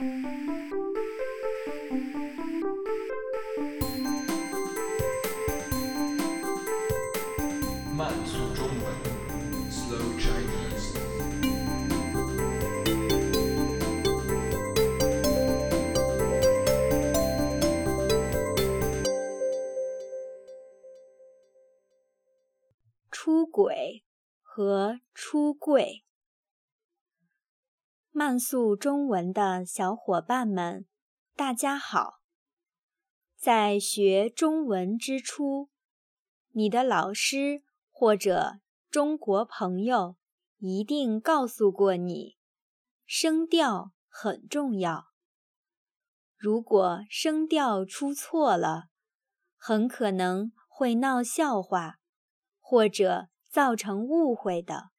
慢速中文，Slow Chinese。出轨和出柜。慢速中文的小伙伴们，大家好！在学中文之初，你的老师或者中国朋友一定告诉过你，声调很重要。如果声调出错了，很可能会闹笑话，或者造成误会的。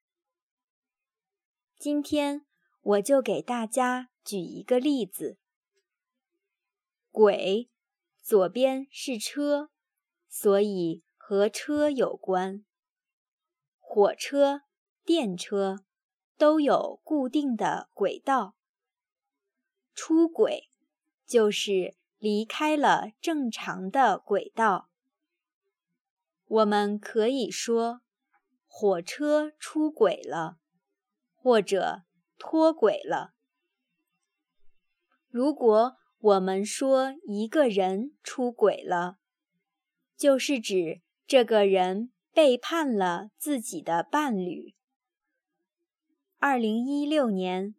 今天我就给大家举一个例子：轨左边是车，所以和车有关。火车、电车都有固定的轨道。出轨就是离开了正常的轨道。我们可以说火车出轨了，或者脱轨了。如果我们说一个人出轨了，就是指这个人背叛了自己的伴侣。二零一六年，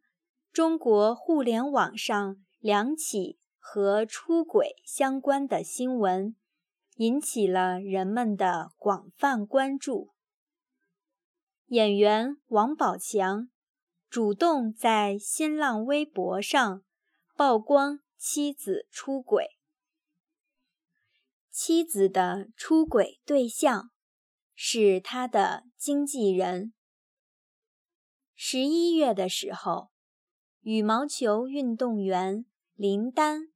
中国互联网上两起和出轨相关的新闻，引起了人们的广泛关注。演员王宝强主动在新浪微博上曝光妻子出轨，妻子的出轨对象是他的经纪人。十一月的时候，羽毛球运动员林丹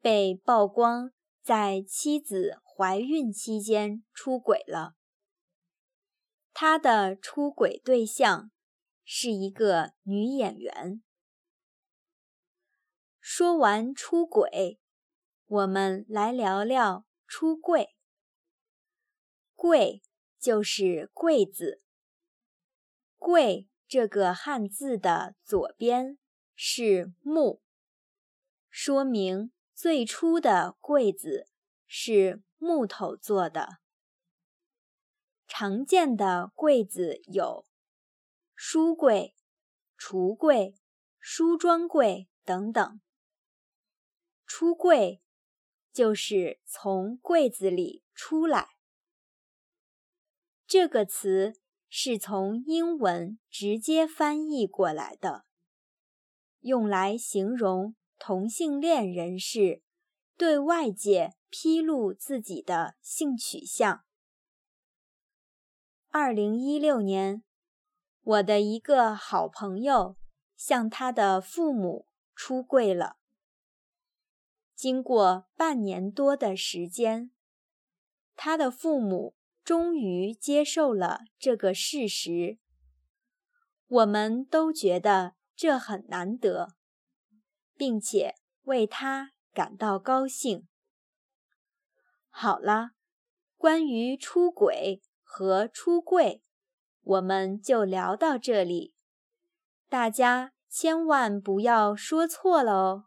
被曝光在妻子怀孕期间出轨了。他的出轨对象是一个女演员。说完出轨，我们来聊聊出柜。柜就是柜子。柜这个汉字的左边是木，说明最初的柜子是木头做的。常见的柜子有书柜、橱柜、梳妆柜等等。出柜就是从柜子里出来。这个词是从英文直接翻译过来的，用来形容同性恋人士对外界披露自己的性取向。二零一六年，我的一个好朋友向他的父母出柜了。经过半年多的时间，他的父母终于接受了这个事实。我们都觉得这很难得，并且为他感到高兴。好了，关于出轨。和出柜，我们就聊到这里，大家千万不要说错了哦。